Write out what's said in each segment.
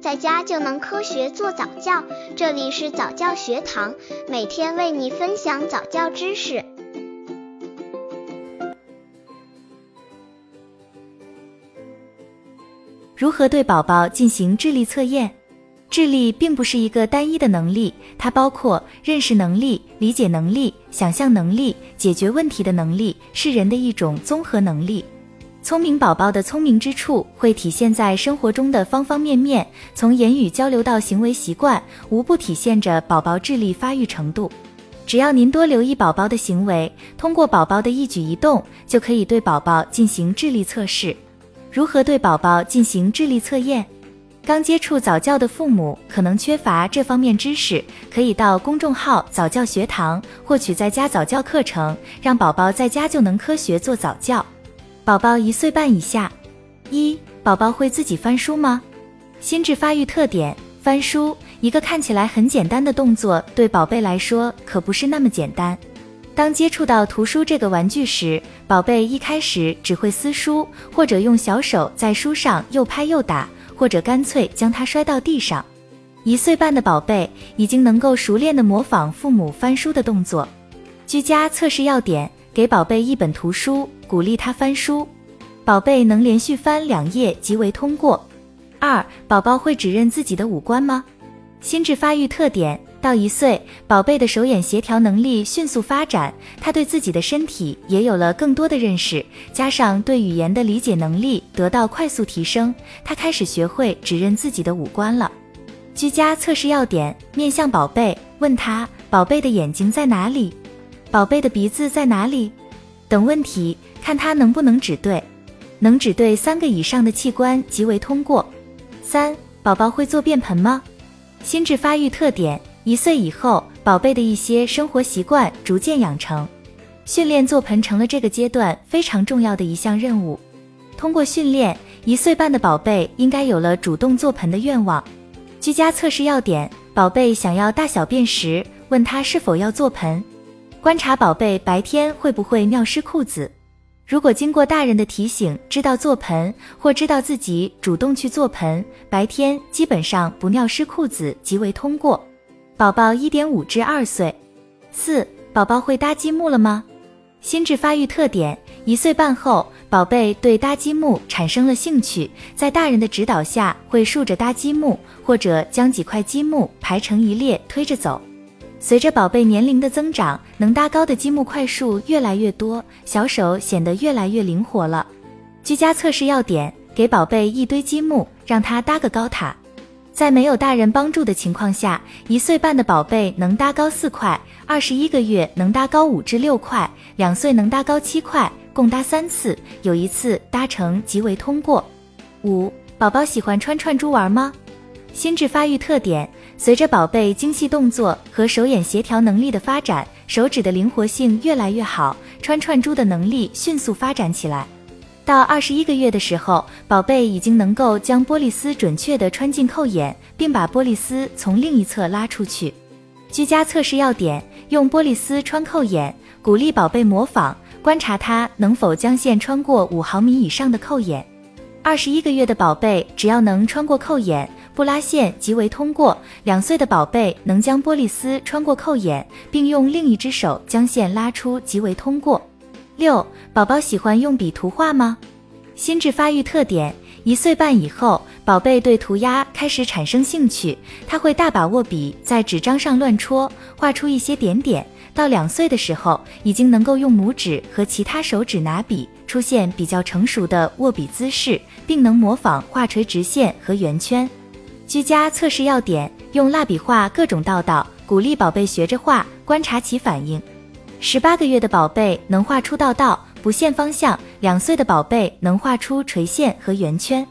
在家就能科学做早教。这里是早教学堂，每天为你分享早教知识。如何对宝宝进行智力测验？智力并不是一个单一的能力，它包括认识能力、理解能力、想象能力、解决问题的能力，是人的一种综合能力。聪明宝宝的聪明之处会体现在生活中的方方面面，从言语交流到行为习惯，无不体现着宝宝智力发育程度。只要您多留意宝宝的行为，通过宝宝的一举一动，就可以对宝宝进行智力测试。如何对宝宝进行智力测验？刚接触早教的父母可能缺乏这方面知识，可以到公众号早教学堂获取在家早教课程，让宝宝在家就能科学做早教。宝宝一岁半以下，一宝宝会自己翻书吗？心智发育特点：翻书，一个看起来很简单的动作，对宝贝来说可不是那么简单。当接触到图书这个玩具时，宝贝一开始只会撕书，或者用小手在书上又拍又打。或者干脆将它摔到地上。一岁半的宝贝已经能够熟练的模仿父母翻书的动作。居家测试要点：给宝贝一本图书，鼓励他翻书。宝贝能连续翻两页即为通过。二、宝宝会指认自己的五官吗？心智发育特点。到一岁，宝贝的手眼协调能力迅速发展，他对自己的身体也有了更多的认识，加上对语言的理解能力得到快速提升，他开始学会指认自己的五官了。居家测试要点：面向宝贝，问他宝贝的眼睛在哪里，宝贝的鼻子在哪里等问题，看他能不能指对，能指对三个以上的器官即为通过。三、宝宝会做便盆吗？心智发育特点。一岁以后，宝贝的一些生活习惯逐渐养成，训练做盆成了这个阶段非常重要的一项任务。通过训练，一岁半的宝贝应该有了主动做盆的愿望。居家测试要点：宝贝想要大小便时，问他是否要做盆。观察宝贝白天会不会尿湿裤子。如果经过大人的提醒知道做盆，或知道自己主动去做盆，白天基本上不尿湿裤子即为通过。宝宝一点五至二岁，四宝宝会搭积木了吗？心智发育特点：一岁半后，宝贝对搭积木产生了兴趣，在大人的指导下会竖着搭积木，或者将几块积木排成一列推着走。随着宝贝年龄的增长，能搭高的积木块数越来越多，小手显得越来越灵活了。居家测试要点：给宝贝一堆积木，让他搭个高塔。在没有大人帮助的情况下，一岁半的宝贝能搭高四块，二十一个月能搭高五至六块，两岁能搭高七块，共搭三次，有一次搭成即为通过。五、宝宝喜欢穿串珠玩吗？心智发育特点：随着宝贝精细动作和手眼协调能力的发展，手指的灵活性越来越好，穿串珠的能力迅速发展起来。到二十一个月的时候，宝贝已经能够将玻璃丝准确地穿进扣眼，并把玻璃丝从另一侧拉出去。居家测试要点：用玻璃丝穿扣眼，鼓励宝贝模仿，观察他能否将线穿过五毫米以上的扣眼。二十一个月的宝贝只要能穿过扣眼，不拉线即为通过。两岁的宝贝能将玻璃丝穿过扣眼，并用另一只手将线拉出即为通过。六、宝宝喜欢用笔涂画吗？心智发育特点：一岁半以后，宝贝对涂鸦开始产生兴趣，他会大把握笔在纸张上乱戳，画出一些点点。到两岁的时候，已经能够用拇指和其他手指拿笔，出现比较成熟的握笔姿势，并能模仿画垂直线和圆圈。居家测试要点：用蜡笔画各种道道，鼓励宝贝学着画，观察其反应。十八个月的宝贝能画出道道，不限方向；两岁的宝贝能画出垂线和圆圈。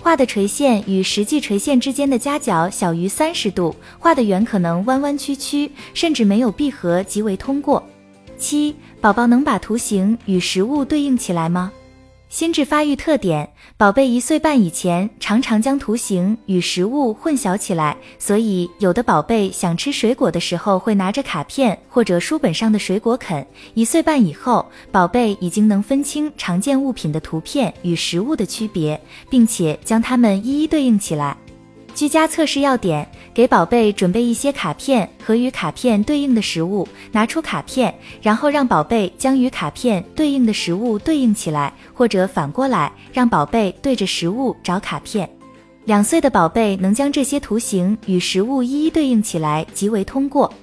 画的垂线与实际垂线之间的夹角小于三十度，画的圆可能弯弯曲曲，甚至没有闭合即为通过。七，宝宝能把图形与实物对应起来吗？心智发育特点：宝贝一岁半以前常常将图形与食物混淆起来，所以有的宝贝想吃水果的时候会拿着卡片或者书本上的水果啃。一岁半以后，宝贝已经能分清常见物品的图片与食物的区别，并且将它们一一对应起来。居家测试要点：给宝贝准备一些卡片和与卡片对应的食物，拿出卡片，然后让宝贝将与卡片对应的食物对应起来，或者反过来，让宝贝对着食物找卡片。两岁的宝贝能将这些图形与食物一一对应起来，即为通过。